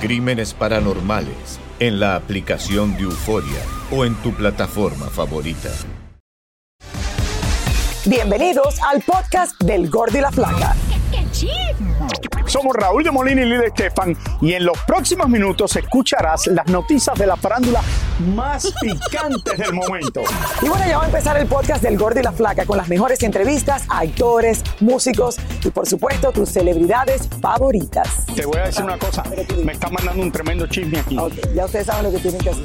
Crímenes Paranormales en la aplicación de Euforia o en tu plataforma favorita. Bienvenidos al podcast del Gordi y la Flaca. Somos Raúl de Molina y Lidia Estefan y en los próximos minutos escucharás las noticias de la farándula más picantes del momento. Y bueno, ya va a empezar el podcast del Gordi y la Flaca con las mejores entrevistas a actores, músicos y por supuesto tus celebridades favoritas. Te voy a decir una cosa, me está mandando un tremendo chisme aquí. Ok, ya ustedes saben lo que tienen que hacer.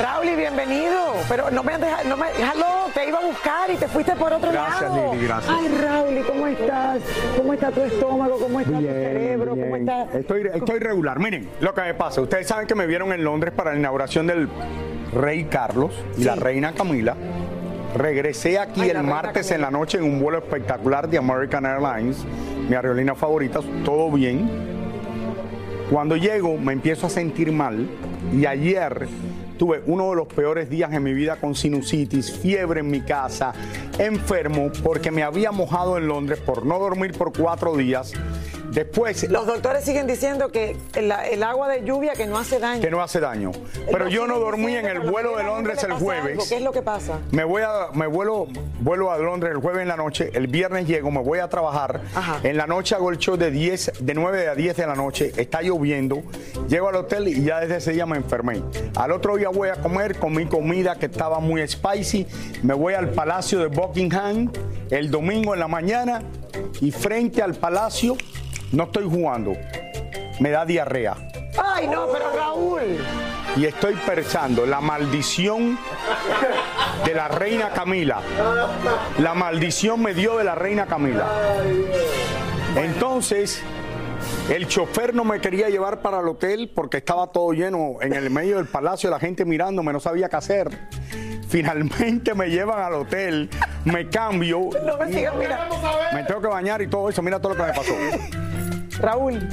Raúl, bienvenido. Pero no me no me, hello, te iba a buscar y te fuiste por otro Gracias, lado. Lili, gracias. Ay, Raúl, ¿y cómo estás? ¿Cómo está tu estómago? ¿Cómo está tu Bien, cerebro? ¿Cómo está? Estoy, estoy regular. Miren, lo que me pasa, ustedes saben que me vieron en Londres para la inauguración del Rey Carlos y la Reina Camila. Regresé aquí Ay, el martes Camila. en la noche en un vuelo espectacular de American Airlines, mi aerolínea favorita, todo bien. Cuando llego me empiezo a sentir mal y ayer tuve uno de los peores días en mi vida con sinusitis, fiebre en mi casa, enfermo porque me había mojado en Londres por no dormir por cuatro días. Después, Los doctores siguen diciendo que el, el agua de lluvia que no hace daño. que no hace daño. Pero yo no dormí en el vuelo de Londres el algo. jueves. ¿Qué es lo que pasa? Me voy a, me vuelo, vuelo a Londres el jueves en la noche, el viernes llego, me voy a trabajar. Ajá. En la noche hago el show de 10, de 9 a 10 de la noche, está lloviendo. Llego al hotel y ya desde ese día me enfermé. Al otro día voy a comer, comí comida que estaba muy spicy. Me voy al Palacio de Buckingham el domingo en la mañana y frente al palacio no estoy jugando. Me da diarrea. Ay, no, pero Raúl. y estoy pensando la maldición de la reina Camila. La maldición me dio de la reina Camila. Entonces, el chofer no me quería llevar para el hotel porque estaba todo lleno en el medio del palacio, la gente mirándome, no sabía qué hacer. Finalmente me llevan al hotel, me cambio, No me sigas me tengo que bañar y todo eso. Mira todo lo que me pasó. Raúl,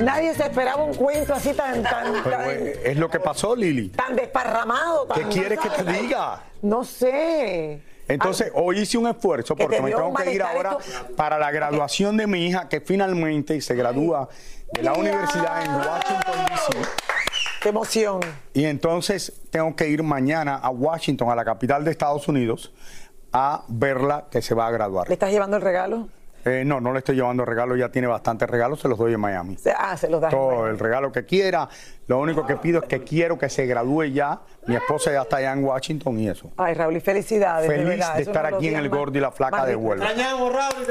nadie se esperaba un cuento así tan, tan, Pero, tan, es lo que pasó, Lili. tan desparramado. ¿Qué tan- quieres que te diga? No sé. Entonces, hoy hice un esfuerzo Que porque me tengo que ir ahora esto- para la graduación de mi hija, que finalmente se gradúa de la universidad en Washington, D.C. Qué emoción. Y entonces tengo que ir mañana a Washington, a la capital de Estados Unidos, a verla que se va a graduar. ¿Le estás llevando el regalo? Eh, no, no le estoy llevando regalos, ya tiene bastantes regalos, se los doy en Miami. Ah, se los das. Todo el regalo que quiera. Lo único que pido es que quiero que se gradúe ya. Mi esposa ya está allá en Washington y eso. Ay, Raúl, y felicidades. Feliz verdad. de estar aquí en el Gordo y la Flaca más de vuelta. Te extrañamos, Raúl.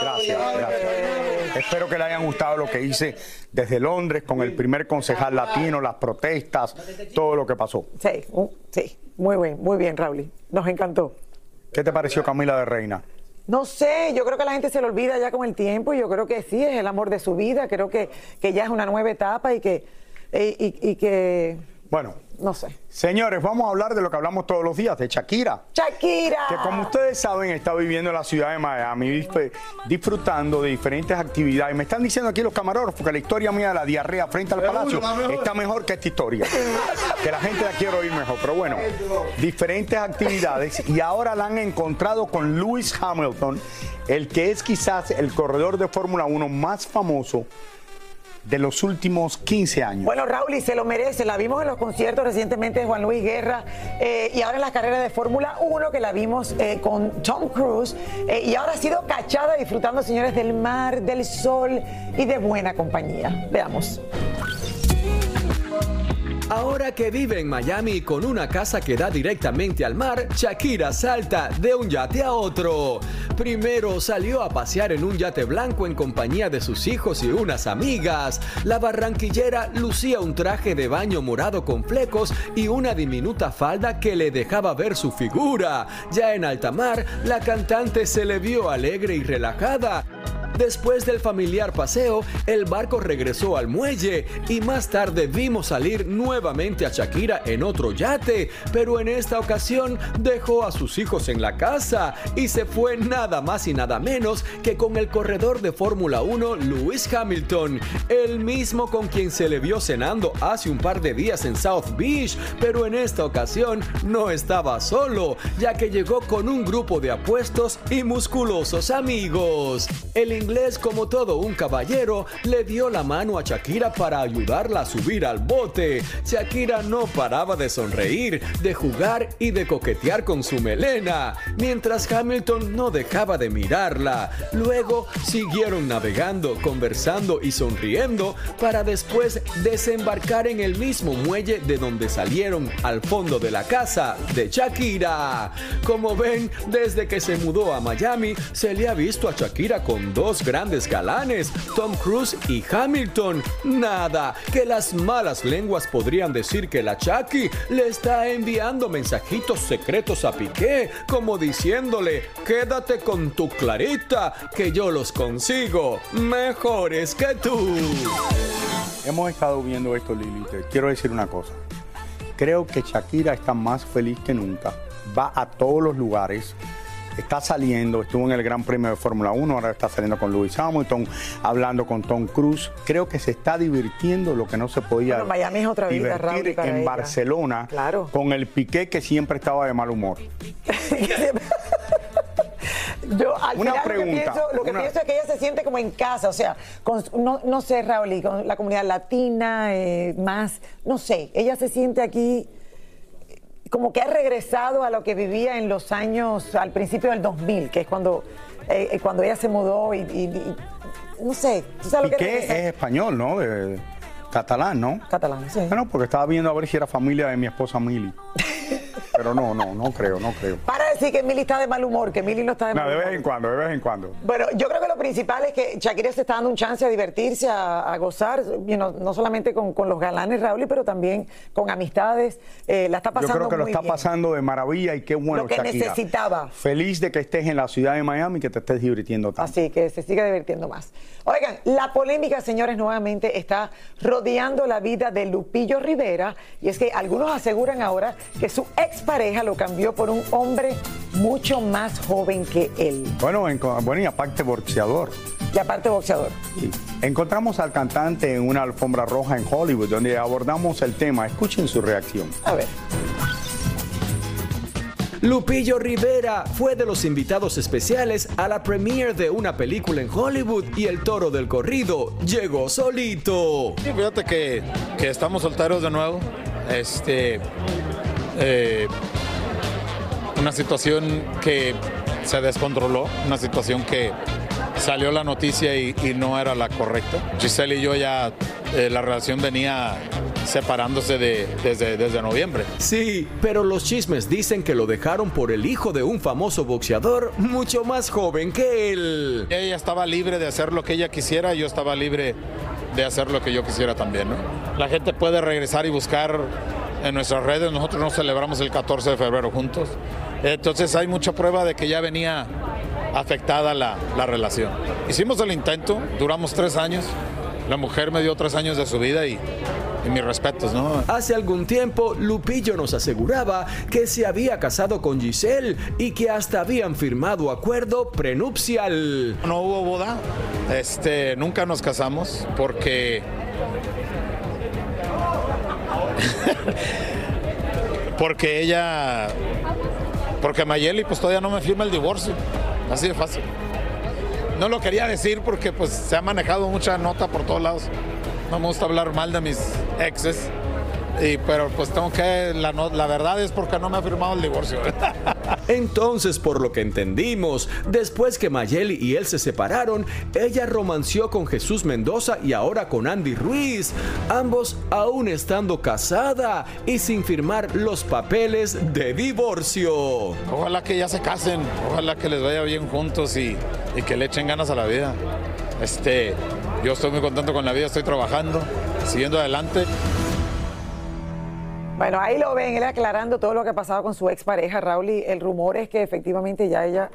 Gracias, gracias. Espero que le hayan gustado lo que hice desde Londres con el primer concejal latino, las protestas, todo lo que pasó. Sí, uh, sí, muy bien, muy bien, Raúl. Nos encantó. ¿Qué te pareció Camila de Reina? No sé, yo creo que la gente se lo olvida ya con el tiempo. Yo creo que sí, es el amor de su vida. Creo que, que ya es una nueva etapa y que, y, y- y que Bueno, no sé. señores, vamos a hablar de lo que hablamos todos los días, de Shakira. Shakira. Que como ustedes saben, está viviendo en la ciudad de Miami, disfr- disfrutando de diferentes actividades. Me están diciendo aquí los camarógrafos que la historia mía de la diarrea frente al palacio está mejor que esta historia. Que la gente la quiere oír mejor. Pero bueno, diferentes actividades. Y ahora la han encontrado con Lewis Hamilton, el que es quizás el corredor de Fórmula 1 más famoso de los últimos 15 años. Bueno, Raúl, y se lo merece. La vimos en los conciertos recientemente de Juan Luis Guerra eh, y ahora en las carreras de Fórmula 1 que la vimos eh, con Tom Cruise. eh, y ahora ha sido cachada disfrutando, señores, del mar, del sol y de buena compañía. Veamos. Ahora que vive en Miami con una casa que da directamente al mar, Shakira salta de un yate a otro. Primero salió a pasear en un yate blanco en compañía de sus hijos y unas amigas. La barranquillera lucía un traje de baño morado con flecos y una diminuta falda que le dejaba ver su figura. Ya en alta mar, la cantante se le vio alegre y relajada. Después del familiar paseo, el barco regresó al muelle y más tarde vimos salir nuevamente a Shakira en otro yate, pero en esta ocasión dejó a sus hijos en la casa y se fue nada más y nada menos que con el corredor de Fórmula 1 Lewis Hamilton, el mismo con quien se le vio cenando hace un par de días en South Beach, pero en esta ocasión no estaba solo, ya que llegó con un grupo de apuestos y musculosos amigos. El inglés, como todo un caballero, le dio la mano a Shakira para ayudarla a subir al bote. Shakira no paraba de sonreír, de jugar y de coquetear con su melena, mientras Hamilton no dejaba de mirarla. Luego siguieron navegando, conversando y sonriendo para después desembarcar en el mismo muelle de donde salieron al fondo de la casa de Shakira. Como ven, desde que se mudó a Miami, se le ha visto a Shakira con dos grandes galanes, Tom Cruise y Hamilton. Nada, que las malas lenguas podrían decir que la Chucky le está enviando mensajitos secretos a Piqué, como diciéndole, quédate con tu clarita, que yo los consigo mejores que tú. Hemos estado viendo esto, Lili. Quiero decir una cosa. Creo que Shakira está más feliz que nunca. Va a todos los lugares. Está saliendo, estuvo en el Gran Premio de Fórmula 1, ahora está saliendo con Lewis Hamilton, hablando con Tom Cruise. Creo que se está divirtiendo lo que no se podía Bueno, Miami es otra vida, divertir para en ella. Barcelona con el Piqué que siempre estaba de mal humor. Yo al Una final pregunta, lo que, pienso, lo que una- pienso es que ella se siente como en casa, o sea, con- no, no sé, Raúl, y con la comunidad latina, eh, más, no sé, ella se siente aquí como que ha regresado a lo que vivía en los años, al principio del 2000, que es cuando, eh, eh, cuando ella se mudó y, y- y- no sé, ¿tú sabes lo que es español, ¿no? De- catalán, ¿no? Catalán, sí. Bueno, porque estaba viendo a ver si era familia de mi esposa Mili. Pero no, no, no creo, no creo. Para decir que Mili está de mal humor, que Mili no está de No, mal de humor. vez en cuando, de vez en cuando. Bueno, yo creo que lo principal es que Shakira se está dando un chance a divertirse, a, a gozar, you know, no solamente con, con los galanes, Raúl, pero también con amistades. Eh, la está Yo pasando creo que lo está bien. pasando de maravilla y qué bueno, Lo que Shakira. necesitaba. Feliz de que estés en la ciudad de Miami y que te estés divirtiendo tanto. Así que se sigue divirtiendo más. Oigan, la polémica, señores, nuevamente está rodeando la vida de Lupillo Rivera. Y es que algunos aseguran ahora que su expareja lo cambió por un hombre mucho más joven que él. Bueno, en- bueno, y aparte boxeador. Y aparte boxeador. Sí. Encontramos al cantante en una alfombra roja en Hollywood donde abordamos el tema. Escuchen su reacción. A ver. Lupillo Rivera fue de los invitados especiales a la premiere de una película en Hollywood y el toro del corrido llegó solito. Sí, fíjate que, que estamos solteros de nuevo. Este, eh, una situación que se descontroló, una situación que salió la noticia y, y no era la correcta. Giselle y yo ya, eh, la relación venía separándose de, desde, desde noviembre. Sí, pero los chismes dicen que lo dejaron por el hijo de un famoso boxeador mucho más joven que él. Ella estaba libre de hacer lo que ella quisiera, yo estaba libre de hacer lo que yo quisiera también, ¿no? La gente puede regresar y buscar en nuestras redes, nosotros no celebramos el 14 de febrero juntos, entonces hay mucha prueba de que ya venía afectada la, la relación. Hicimos el intento, duramos tres años, la mujer me dio tres años de su vida y, y mis respetos, ¿no? Hace algún tiempo, Lupillo nos aseguraba que se había casado con Giselle y que hasta habían firmado acuerdo prenupcial. No hubo boda, este, nunca nos casamos porque porque ella porque Mayeli pues todavía no me firma el divorcio, así de fácil. No lo quería decir porque pues se ha manejado mucha nota por todos lados. No me gusta hablar mal de mis exes. Y, pero pues tengo que, la, no- la verdad es porque no me ha firmado el divorcio. Entonces, por lo que entendimos, después que Mayeli y él se separaron, ella romanció con Jesús Mendoza y ahora con Andy Ruiz, ambos aún estando casada y sin firmar los papeles de divorcio. Ojalá que ya se casen, ojalá que les vaya bien juntos y, y que le echen ganas a la vida. Este, yo estoy muy contento con la vida, estoy trabajando, siguiendo adelante. Bueno, ahí lo ven, él aclarando todo lo que ha pasado con su expareja, Raúl, y el rumor es que efectivamente ya ella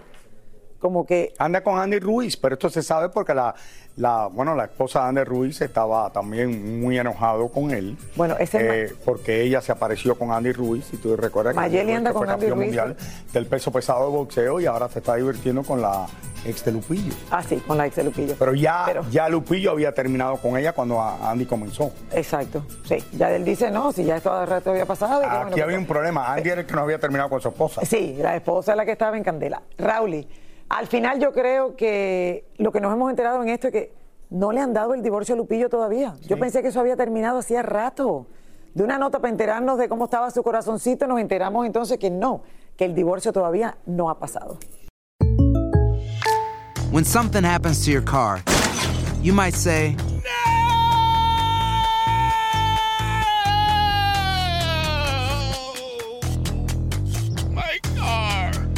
como que Anda con Andy Ruiz, pero esto se sabe porque la, la bueno, la esposa de Andy Ruiz estaba también muy enojado con él. Bueno, ese eh, porque ella se apareció con Andy Ruiz, si tú recuerdas que Mayeli Ruiz anda que fue con Andy campeón Ruiz. mundial del peso pesado de boxeo y ahora se está divirtiendo con la ex de Lupillo. Ah, sí, con la ex de Lupillo. Pero ya, ya Lupillo había terminado con ella cuando Andy comenzó. Exacto, sí. Ya él dice, no, si ya esto hace rato había pasado. y que, bueno, Aquí había pues, un problema. Andy era el que no había terminado con su esposa. Sí, la esposa es la que estaba en candela. Rauli, al final yo creo que lo que nos hemos enterado en esto es que no le han dado el divorcio a Lupillo todavía. Yo pensé que eso había terminado hacía rato. De una nota para enterarnos de cómo estaba su corazoncito, nos enteramos entonces que no, que el divorcio todavía no ha pasado. When something happens to your car, you might say,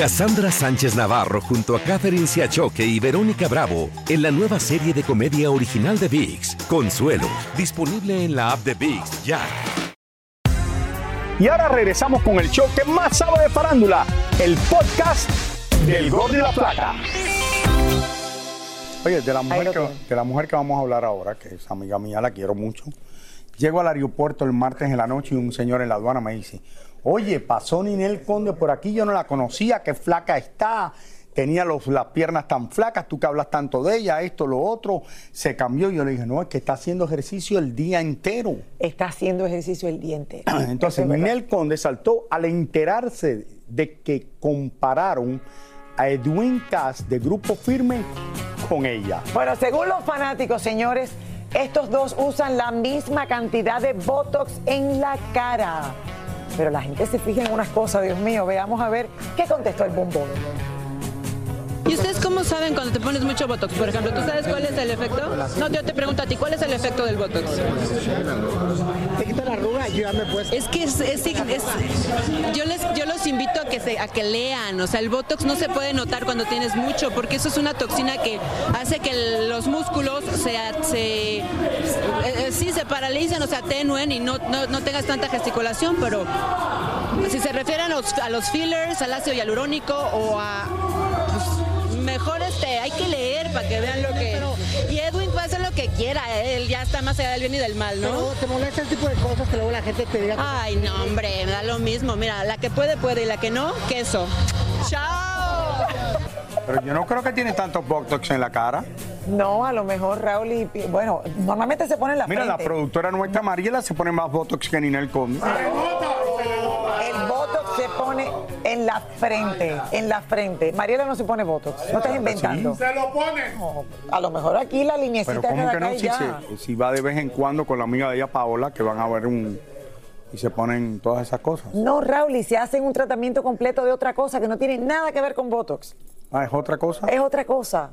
Cassandra Sánchez Navarro junto a Catherine Siachoque y Verónica Bravo en la nueva serie de comedia original de VIX, Consuelo, disponible en la app de VIX ya. Y ahora regresamos con el show que más sabe de farándula, el podcast del Gol de la Plata. Oye, de la, mujer que, de la mujer que vamos a hablar ahora, que es amiga mía, la quiero mucho. Llego al aeropuerto el martes en la noche y un señor en la aduana me dice, oye, pasó Ninel Conde por aquí, yo no la conocía, qué flaca está, tenía los, las piernas tan flacas, tú que hablas tanto de ella, esto, lo otro, se cambió. Y yo le dije, no, es que está haciendo ejercicio el día entero. Está haciendo ejercicio el día entero. Entonces, Ninel Conde saltó al enterarse de que compararon a Edwin Cass de Grupo Firme con ella. Bueno, según los fanáticos, señores, estos dos usan la misma cantidad de Botox en la cara. Pero la gente se fija en unas cosas, Dios mío. Veamos a ver qué contestó el bombón. ¿Y ustedes cómo saben cuando te pones mucho Botox? Por ejemplo, ¿tú sabes cuál es el efecto? No, yo te pregunto a ti, ¿cuál es el efecto del Botox? Te quita la arruga y yo ya me he puesto. Es que es, es- es- yo les invito a que se, a que lean, o sea, el Botox no se puede notar cuando tienes mucho, porque eso es una toxina que hace que los músculos se, se eh, eh, sí se paralicen o se atenúen y no, no, no tengas tanta gesticulación, pero si se refieren a los, a los fillers, al ácido hialurónico o a pues, mejor este, hay que leer para que vean lo que. Lo que quiera, él ya está más allá del bien y del mal, ¿no? Pero te molesta el tipo de cosas que luego la gente te diga. Ay, no, hombre, me da lo mismo. Mira, la que puede, puede y la que no, queso. ¡Chao! Pero yo no creo que tiene tantos botox en la cara. No, a lo mejor Raúl y... Bueno, normalmente se pone en la Mira, la productora nuestra Mariela se pone más botox que Ninel Conde. Se pone en la frente, en la frente. Mariela no se pone botox, no estás inventando. Sí. lo pone. a lo mejor aquí la linecita Pero de ¿cómo que no? Si, se- va de vez en cuando con la amiga de ella, Paola, que van a ver un... Y se ponen todas esas cosas. No, Raúl, y se hacen un tratamiento completo de otra cosa que no tiene nada que ver con botox. Ah, ¿es otra cosa? Es otra cosa.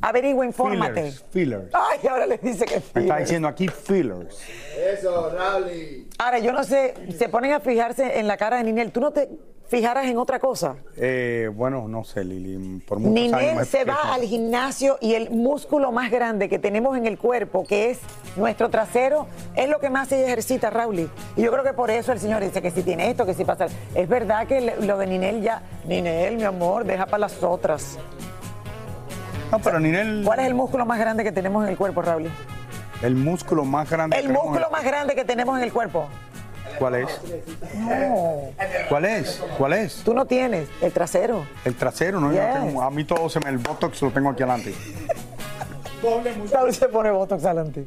Averigua, infórmate. Fillers, fillers. Ay, ahora le dice que Me está fillers. diciendo aquí fillers. Eso, Raúl. Ahora, yo no sé, se ponen a fijarse en la cara de Ninel. ¿Tú no te fijaras en otra cosa? Eh, bueno, no sé, Lili. Por muchos años Ninel se va al gimnasio y el músculo más grande que tenemos en el cuerpo, que es nuestro trasero, es lo que más ella ejercita, Raúl. Y yo creo que por eso el señor dice que si tiene esto, que si pasa. Es verdad que lo de Ninel ya. Ninel, mi amor, deja para las otras. No, pero Ninel. ¿Cuál es el músculo más grande que tenemos en el cuerpo, Raúl? El músculo más grande. El que músculo más grande que tenemos en el cuerpo. ¿Cuál es? No. ¿Cuál es? ¿Cuál es? Tú no tienes el trasero. El trasero, ¿no? Yo no tengo- a mí todo se me... El botox lo tengo aquí adelante. Raúl se pone botox adelante.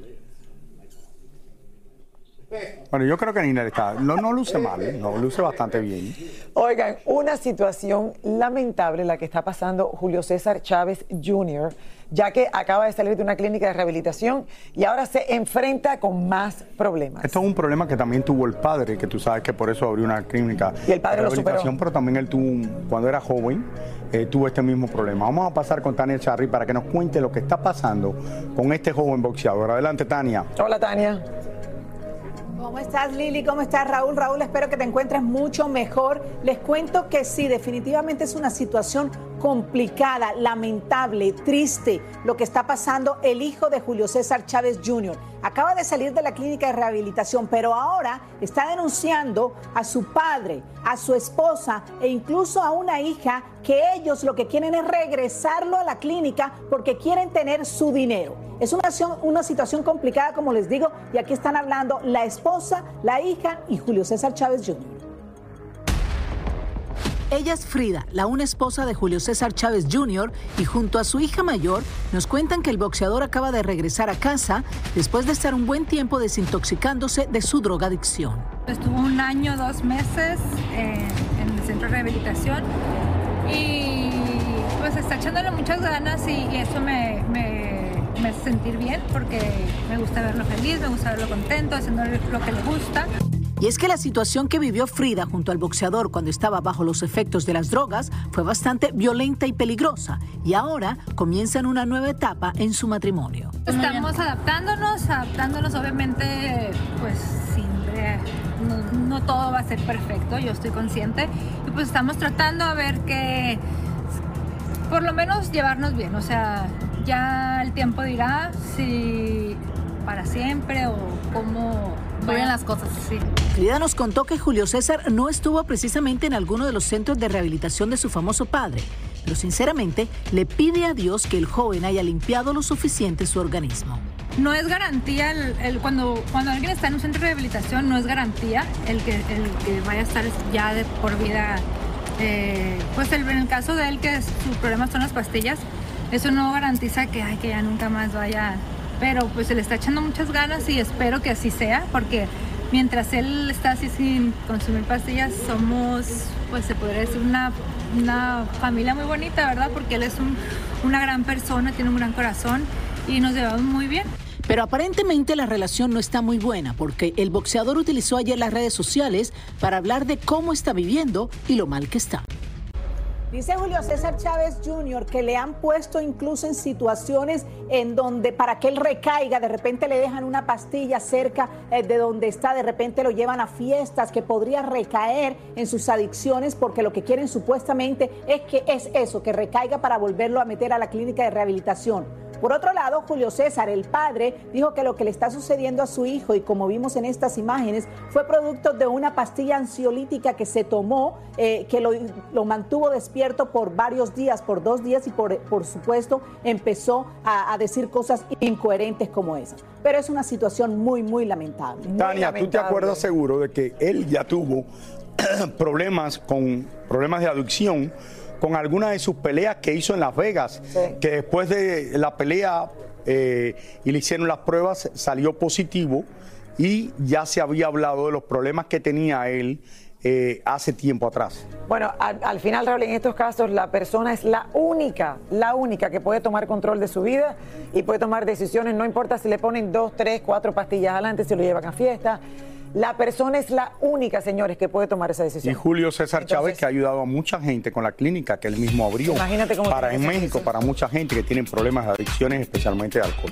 Bueno, yo creo que Ninel está... No, no luce mal, no, luce bastante bien. Oigan, una situación lamentable la que está pasando Julio César Chávez Jr., ya que acaba de salir de una clínica de rehabilitación y ahora se enfrenta con más problemas. Esto es un problema que también tuvo el padre, que tú sabes que por eso abrió una clínica Y el padre de rehabilitación, pero también él tuvo, cuando era joven, eh, tuvo este mismo problema. Vamos a pasar con Tania Charry para que nos cuente lo que está pasando con este joven boxeador. Adelante, Tania. Hola, Tania. ¿Cómo estás, Lili? ¿Cómo estás, Raúl? Raúl, espero que te encuentres mucho mejor. Les cuento que sí, definitivamente es una situación complicada, lamentable, triste lo que está pasando el hijo de Julio César Chávez Jr. Acaba de salir de la clínica de rehabilitación, pero ahora está denunciando a su padre, a su esposa e incluso a una hija que ellos lo que quieren es regresarlo a la clínica porque quieren tener su dinero. Es una, una situación complicada, como les digo, y aquí están hablando la esposa, la hija y Julio César Chávez Jr. Ella es Frida, la una esposa de Julio César Chávez Jr., y junto a su hija mayor nos cuentan que el boxeador acaba de regresar a casa después de estar un buen tiempo desintoxicándose de su drogadicción. Estuvo un año, dos meses eh, en el centro de rehabilitación y pues está echándole muchas ganas y, eso me, me- me hace sentir bien porque me gusta verlo feliz, me gusta verlo contento, haciendo lo que le gusta. Y es que la situación que vivió Frida junto al boxeador cuando estaba bajo los efectos de las drogas fue bastante violenta y peligrosa, y ahora comienzan una nueva etapa en su matrimonio. Estamos adaptándonos, adaptándonos obviamente pues siempre, no, no todo va a ser perfecto, yo estoy consciente y pues estamos tratando a ver que por lo menos llevarnos bien, o sea, ya el tiempo dirá si para siempre o cómo vayan las cosas. Sí. Frida nos contó que Julio César no estuvo precisamente en alguno de los centros de rehabilitación de su famoso padre, pero sinceramente le pide a Dios que el joven haya limpiado lo suficiente su organismo. No es garantía, cuando, alguien está en un centro de rehabilitación, no es garantía el que, vaya a estar ya de por vida. eh, pues en el caso de él, que su problema son las pastillas, eso no garantiza que, ay, que ya nunca más vaya. Pero pues se le está echando muchas ganas y espero que así sea, porque mientras él está así sin consumir pastillas, somos, pues se podría decir, una, una familia muy bonita, ¿verdad? Porque él es un- una gran persona, tiene un gran corazón y nos llevamos muy bien. Pero aparentemente la relación no está muy buena porque el boxeador utilizó ayer las redes sociales para hablar de cómo está viviendo y lo mal que está. Dice Julio César Chávez Jr. que le han puesto incluso en situaciones en donde para que él recaiga, de repente le dejan una pastilla cerca eh, de donde está, de repente lo llevan a fiestas, que podría recaer en sus adicciones porque lo que quieren supuestamente es que es eso, que recaiga para volverlo a meter a la clínica de rehabilitación. Por otro lado, Julio César, el padre, dijo que lo que le está sucediendo a su hijo y como vimos en estas imágenes fue producto de una pastilla ansiolítica que se tomó, eh, que lo, lo, mantuvo despierto por varios días, por dos días y por, por supuesto empezó a, a, decir cosas incoherentes como esas. Pero es una situación muy, muy lamentable. Muy Tania, lamentable. tú te acuerdas seguro de que él ya tuvo problemas con problemas de adicción con algunas de sus peleas que hizo en Las Vegas, sí. que después de la pelea eh, y le hicieron las pruebas, salió positivo y ya se había hablado de los problemas que tenía él eh, hace tiempo atrás. Bueno, al, al, final, Raúl, en estos casos la persona es la única, la única que puede tomar control de su vida y puede tomar decisiones, no importa si le ponen dos, tres, cuatro pastillas adelante, si lo llevan a fiesta. La persona es la única, señores, que puede tomar esa decisión. Y Julio César Entonces, Chávez, que ha ayudado a mucha gente con la clínica que él mismo abrió. Imagínate cómo para en México, para mucha gente que tiene problemas de adicciones, especialmente de alcohol.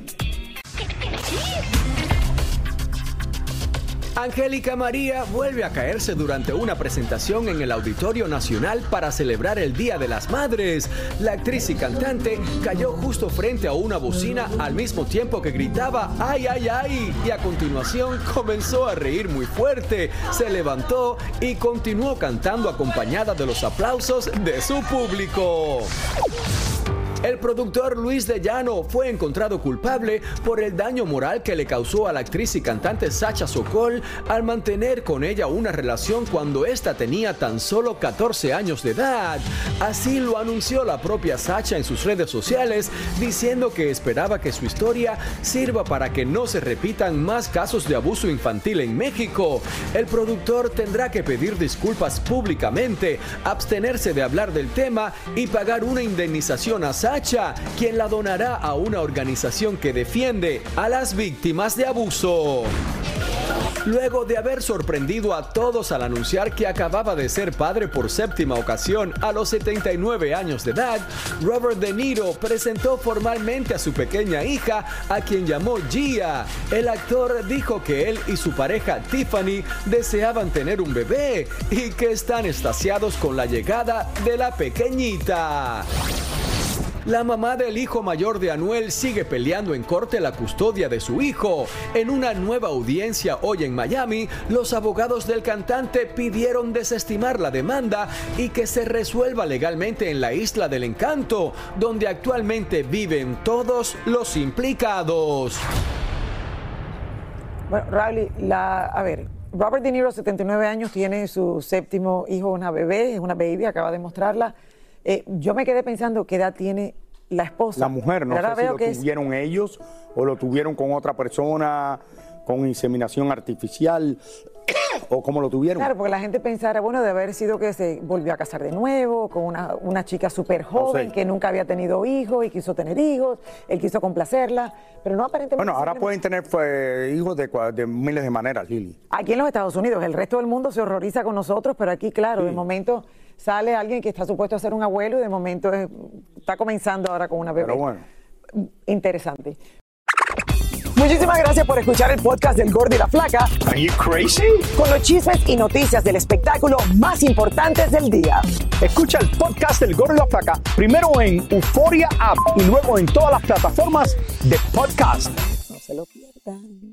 Angélica María vuelve a caerse durante una presentación en el Auditorio Nacional para celebrar el Día de las Madres. La actriz y cantante cayó justo frente a una bocina al mismo tiempo que gritaba ¡ay, ay, ay! Y a continuación comenzó a reír muy fuerte, se levantó y continuó cantando acompañada de los aplausos de su público. El productor Luis de Llano fue encontrado culpable por el daño moral que le causó a la actriz y cantante Sacha Sokol al mantener con ella una relación cuando ésta tenía tan solo 14 años de edad. Así lo anunció la propia Sacha en sus redes sociales, diciendo que esperaba que su historia sirva para que no se repitan más casos de abuso infantil en México. El productor tendrá que pedir disculpas públicamente, abstenerse de hablar del tema y pagar una indemnización a Sacha Quien la donará a una organización que defiende a las víctimas de abuso. Luego de haber sorprendido a todos al anunciar que acababa de ser padre por séptima ocasión a los 79 años de edad, Robert De Niro presentó formalmente a su pequeña hija, a quien llamó Gia. El actor dijo que él y su pareja Tiffany deseaban tener un bebé y que están estasiados con la llegada de la pequeñita. La mamá del hijo mayor de Anuel sigue peleando en corte la custodia de su hijo. En una nueva audiencia hoy en Miami, los abogados del cantante pidieron desestimar la demanda y que se resuelva legalmente en la isla del encanto, donde actualmente viven todos los implicados. Bueno, Riley, la, a ver, Robert De Niro, 79 años, tiene su séptimo hijo, una bebé, es una baby, acaba de mostrarla. Eh, yo me quedé pensando qué edad tiene la esposa. La mujer, no sé si lo tuvieron es... ellos o lo tuvieron con otra persona, con inseminación artificial o cómo lo tuvieron. Claro, porque la gente pensara, bueno, de haber sido que se volvió a casar de nuevo con una, una chica súper joven que nunca había tenido hijos y quiso tener hijos, él quiso complacerla, pero no aparentemente... Bueno, ahora pueden tener pues, hijos de, de, miles de maneras, Lili. Aquí en los Estados Unidos, el resto del mundo se horroriza con nosotros, pero aquí, claro, sí. de momento sale alguien que está supuesto a ser un abuelo y de momento es, está comenzando ahora con una bebé. Pero bueno. Interesante. Muchísimas gracias por escuchar el podcast del Gordo y la Flaca. Are you crazy? Con los chismes y noticias del espectáculo más importantes del día. Escucha el podcast del Gordo y la Flaca primero en Euforia App y luego en todas las plataformas de podcast. No se lo pierdan.